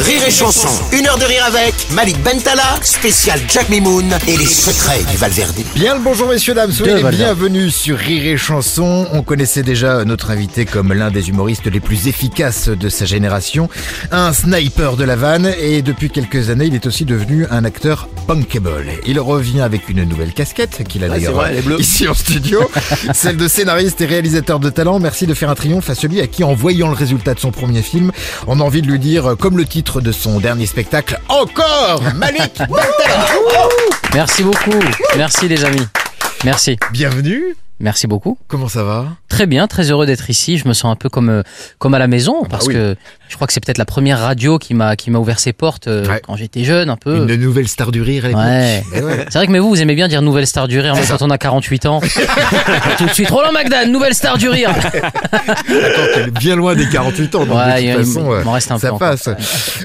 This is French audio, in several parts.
Rire et Chanson, une heure de rire avec Malik Bentala, spécial Jack Mimoun et les secrets du Valverde. Bien le bonjour messieurs dames, soyez les Valverde. bienvenus sur Rire et Chanson. On connaissait déjà notre invité comme l'un des humoristes les plus efficaces de sa génération, un sniper de la vanne et depuis quelques années il est aussi devenu un acteur bankable. Il revient avec une nouvelle casquette qu'il a d'ailleurs ici en studio, celle de scénariste et réalisateur de talent. Merci de faire un triomphe à celui à qui en voyant le résultat de son premier film, on a envie de lui dire comme le titre de son dernier spectacle, encore Malik. Merci beaucoup. Merci les amis. Merci. Bienvenue. Merci beaucoup. Comment ça va? Très bien, très heureux d'être ici. Je me sens un peu comme euh, comme à la maison parce Ah oui. que je crois que c'est peut-être la première radio qui m'a qui m'a ouvert ses portes euh, Ouais. quand j'étais jeune un peu. Une nouvelle star du rire. Ouais. Eh ouais. C'est vrai que mais vous vous aimez bien dire nouvelle star du rire même quand on a 48 ans. Tout de suite Roland McDan, nouvelle star du rire. Attends, bien loin des 48 ans, donc Ouais, de il- toute il façon, euh, m'en reste un ça peu passe.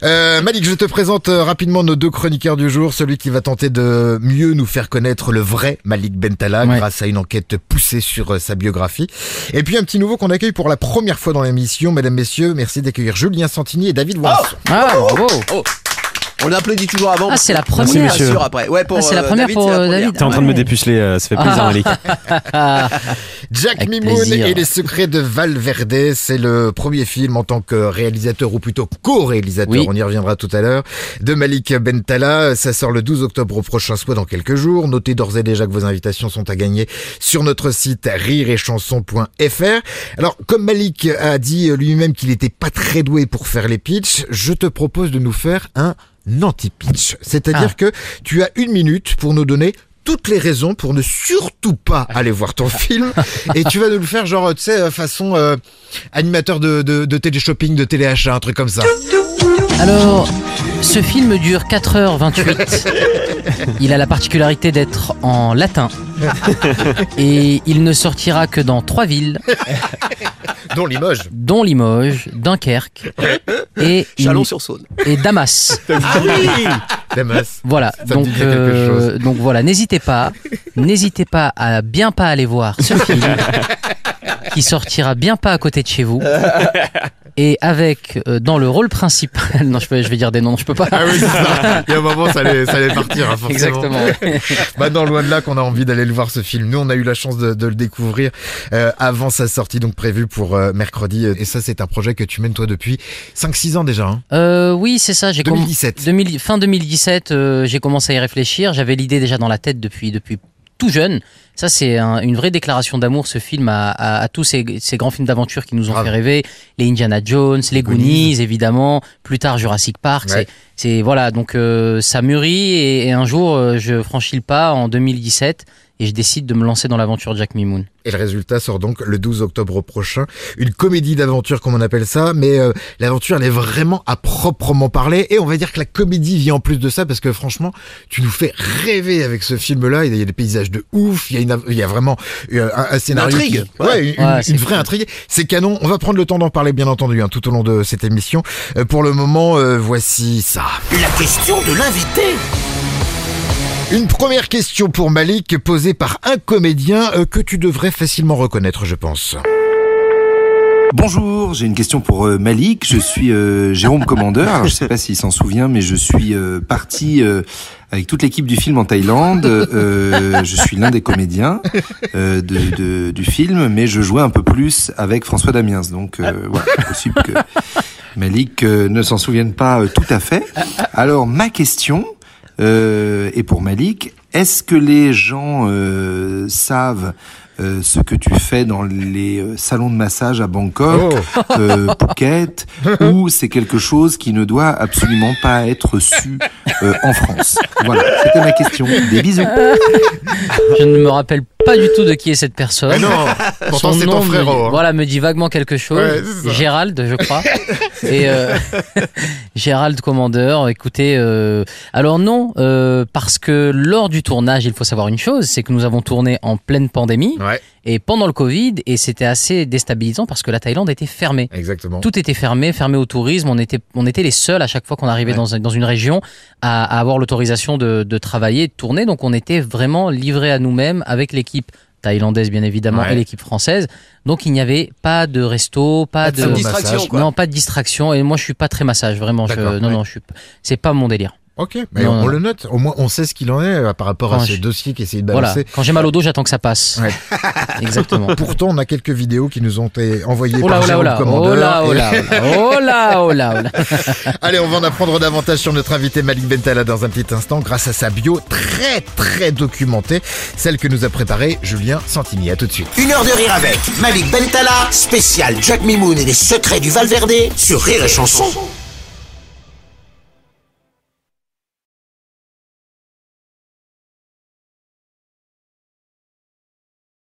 Euh, Malik, je te présente euh, rapidement nos deux chroniqueurs du jour. Celui qui va tenter de mieux nous faire connaître le vrai Malik Bentala grâce à une enquête poussée sur euh, sa biographie. Et puis un petit nouveau qu'on accueille pour la première fois dans l'émission. Mesdames, messieurs, merci d'accueire Julien Santini et David Wanson. Ah bravo. On applaudit toujours avant. Ah, c'est la Merci, première. bien sûr, après. Ouais, pour, Ah, c'est la euh, première David, pour, c'est la euh, première. David. T'es en train de me dépuceler, euh, ça fait plaisir Ah. Malik. Jack Mimoun et les secrets de Valverde, c'est le premier film en tant que réalisateur ou plutôt co-réalisateur, Oui. on y reviendra tout à l'heure, de Malik Bentala. Ça sort le 12 octobre prochain, soit dans quelques jours. Notez d'ores et déjà que vos invitations sont à gagner sur notre site rireetchanson.fr. Alors, comme Malik a dit lui-même qu'il n'était pas très doué pour faire les pitchs, je te propose de nous faire un anti-pitch. C'est-à-dire Ah. que tu as une minute pour nous donner toutes les raisons pour ne surtout pas aller voir ton film et tu vas nous le faire genre tu sais euh, façon euh, animateur de, de, de télé-shopping, de téléachat, un truc comme ça. Alors, ce film dure 4h28. Il a la particularité d'être en latin. Et il ne sortira que dans trois villes, Dont Limoges. dont Limoges, Dunkerque et, Chalon-sur-Saône. et Damas. Damas. Voilà, Ça me donc, dit quelque euh, donc voilà, n'hésitez pas, n'hésitez pas à bien pas aller voir ce film qui sortira bien pas à côté de chez vous et avec euh, dans le rôle principal, non je, peux, je vais dire des noms, je peux pas. Ah oui, c'est ça. Il y a un moment, ça allait, ça allait partir, hein, forcément. Exactement. Maintenant, loin de là qu'on a envie d'aller le voir ce film. Nous, on a eu la chance de, de le découvrir euh, avant sa sortie, donc prévue pour euh, mercredi. Et ça, c'est un projet que tu mènes toi depuis 5-6 ans déjà. Hein. Euh, oui, c'est ça. J'ai comm- 2017. 2000 fin 2017, euh, j'ai commencé à y réfléchir. J'avais l'idée déjà dans la tête depuis depuis tout jeune. Ça, c'est un- une vraie déclaration d'amour, ce film, à, à- à tous ces, ces grands films d'aventure qui nous ont fait rêver. Les Indiana Jones, les Goonies. Goonies, évidemment. Plus tard, Jurassic Park. Ouais. C'est, voilà. Donc, euh, ça mûrit et, et un jour, euh, je franchis le pas en 2017 et je décide de me lancer dans l'aventure Jack Mimoun. Et le résultat sort donc le 12 octobre prochain. Une comédie d'aventure, comme on appelle ça. Mais euh, l'aventure, elle est vraiment à proprement parler. Et on va dire que la comédie vient en plus de ça parce que franchement, tu nous fais rêver avec ce film-là. Il y a des paysages de ouf. Il y a, une, il y a vraiment euh, un, un scénario. intrigue. qui- ouais, une, Ouais, une- c'est une vraie intrigue. C'est canon. On va prendre le temps d'en parler, bien entendu, hein, tout au long de cette émission. Euh, pour le moment, euh, voici ça. La question de l'invité. Une première question pour Malik posée par un comédien euh, que tu devrais facilement reconnaître, je pense. Bonjour, j'ai une question pour euh, Malik. Je suis euh, Jérôme Commandeur. Je sais pas s'il s'en souvient, mais je suis euh, parti euh, avec toute l'équipe du film en Thaïlande. Euh, je suis l'un des comédiens de, de- du film, mais je jouais un peu plus avec François Damiens. Donc voilà, possible que Malik ne s'en souvienne pas tout à fait. Alors ma question est pour Malik. Est-ce que les gens savent euh, ce que tu fais dans les euh, salons de massage à Bangkok, euh, Phuket, ou c'est quelque chose qui ne doit absolument pas être su euh, en France Voilà, c'était ma question. Des bisous. Je ne me rappelle pas du tout de qui est cette personne. Mais non, pourtant Son c'est ton nom me- frérot. hein. Voilà, me dit vaguement quelque chose. Ouais. Gérald, je crois. Et euh, Gérald Commandeur, écoutez, euh, alors non, euh, parce que lors du tournage, il faut savoir une chose, c'est que nous avons tourné en pleine pandémie Ouais. Et pendant le Covid, et c'était assez déstabilisant parce que la Thaïlande était fermée. Exactement. Tout était fermé, fermé au tourisme. On était, on était les seuls à chaque fois qu'on arrivait Ouais. dans, dans une région à, à avoir l'autorisation de, de travailler, de tourner. Donc on était vraiment livrés à nous-mêmes avec l'équipe thaïlandaise bien évidemment Ouais. et l'équipe française. Donc il n'y avait pas de resto, pas, Pas de de, distraction, non pas de distraction. Et moi je suis pas très massage vraiment. Je, non ouais. non, je suis, c'est pas mon délire. Ok, mais Non, on, non. le note. Au moins, on sait ce qu'il en est euh, par rapport à Quand ce je- dossier qui essaye de Voilà. balancer. Quand j'ai mal au dos, j'attends que ça passe. Ouais. Exactement. Pourtant, on a quelques vidéos qui nous ont été envoyées Oh là par oh oh oh oh là oh là oh là oh là. Allez, on va en apprendre davantage sur notre invité Malik Bentala dans un petit instant grâce à sa bio très très documentée, celle que nous a préparée Julien Santini. À tout de suite. Une heure de rire avec Malik Bentala, spécial Jack Mimoun et les secrets du Valverde sur Rire et Chanson.